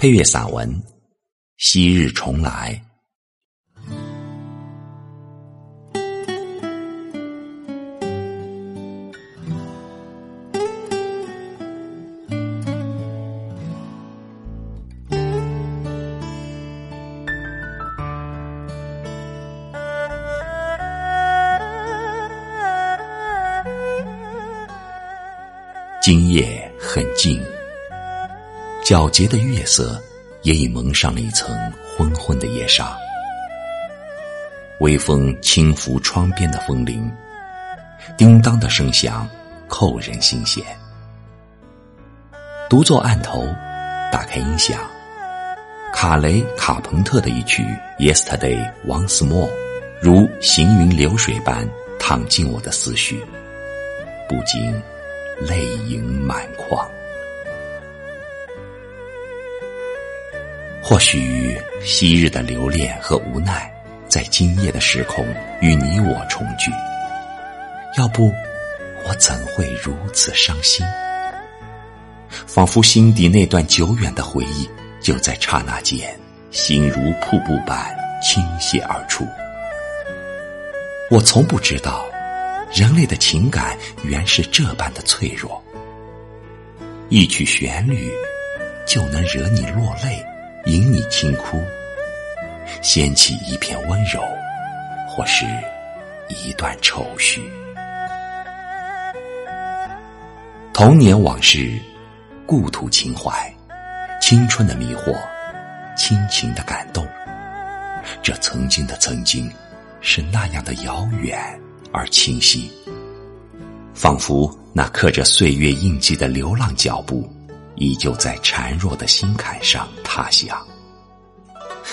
配乐散文《昔日重来》。今夜很静。皎洁的月色也已蒙上了一层昏昏的夜纱，微风轻拂窗边的风铃，叮当的声响扣人心弦。独坐案头，打开音响，卡雷卡朋特的一曲《Yesterday Once More》，如行云流水般淌进我的思绪，不禁泪盈满眶。或许昔日的留恋和无奈，在今夜的时空与你我重聚。要不，我怎会如此伤心？仿佛心底那段久远的回忆，就在刹那间，心如瀑布般倾泻而出。我从不知道，人类的情感原是这般的脆弱。一曲旋律，就能惹你落泪。引你轻哭，掀起一片温柔，或是一段愁绪。童年往事，故土情怀，青春的迷惑，亲情的感动。这曾经的曾经，是那样的遥远而清晰，仿佛那刻着岁月印记的流浪脚步。依旧在孱弱的心坎上踏响，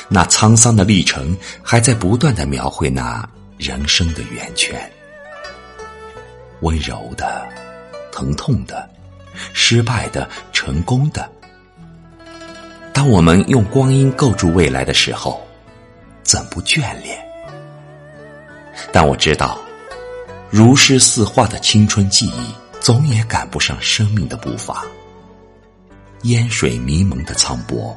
那沧桑的历程还在不断的描绘那人生的圆圈，温柔的、疼痛的、失败的、成功的。当我们用光阴构筑未来的时候，怎不眷恋？但我知道，如诗似画的青春记忆，总也赶不上生命的步伐。烟水迷蒙的苍波，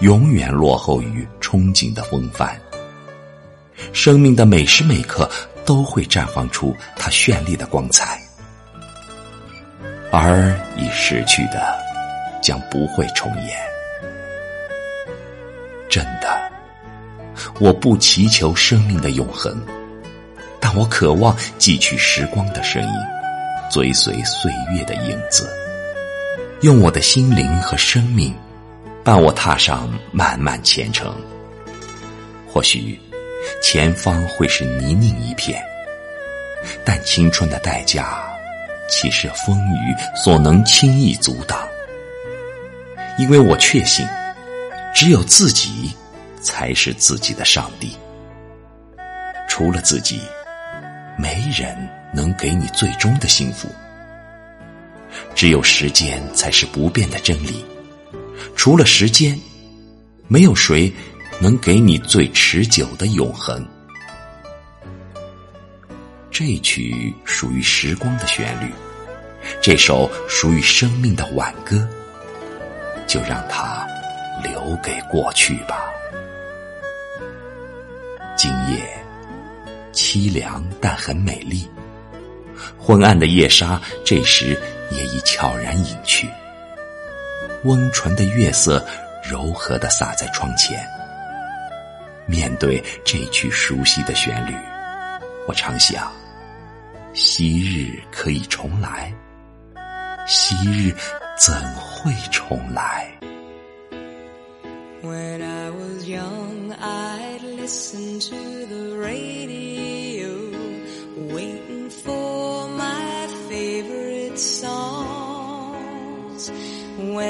永远落后于憧憬的风帆。生命的每时每刻都会绽放出它绚丽的光彩，而已逝去的将不会重演。真的，我不祈求生命的永恒，但我渴望汲取时光的声音，追随岁月的影子。用我的心灵和生命，伴我踏上漫漫前程。或许前方会是泥泞一片，但青春的代价，岂是风雨所能轻易阻挡？因为我确信，只有自己才是自己的上帝。除了自己，没人能给你最终的幸福。只有时间才是不变的真理，除了时间，没有谁能给你最持久的永恒。这曲属于时光的旋律，这首属于生命的挽歌，就让它留给过去吧。今夜凄凉，但很美丽。昏暗的夜沙，这时。也已悄然隐去，温纯的月色柔和的洒在窗前。面对这曲熟悉的旋律，我常想：昔日可以重来，昔日怎会重来？When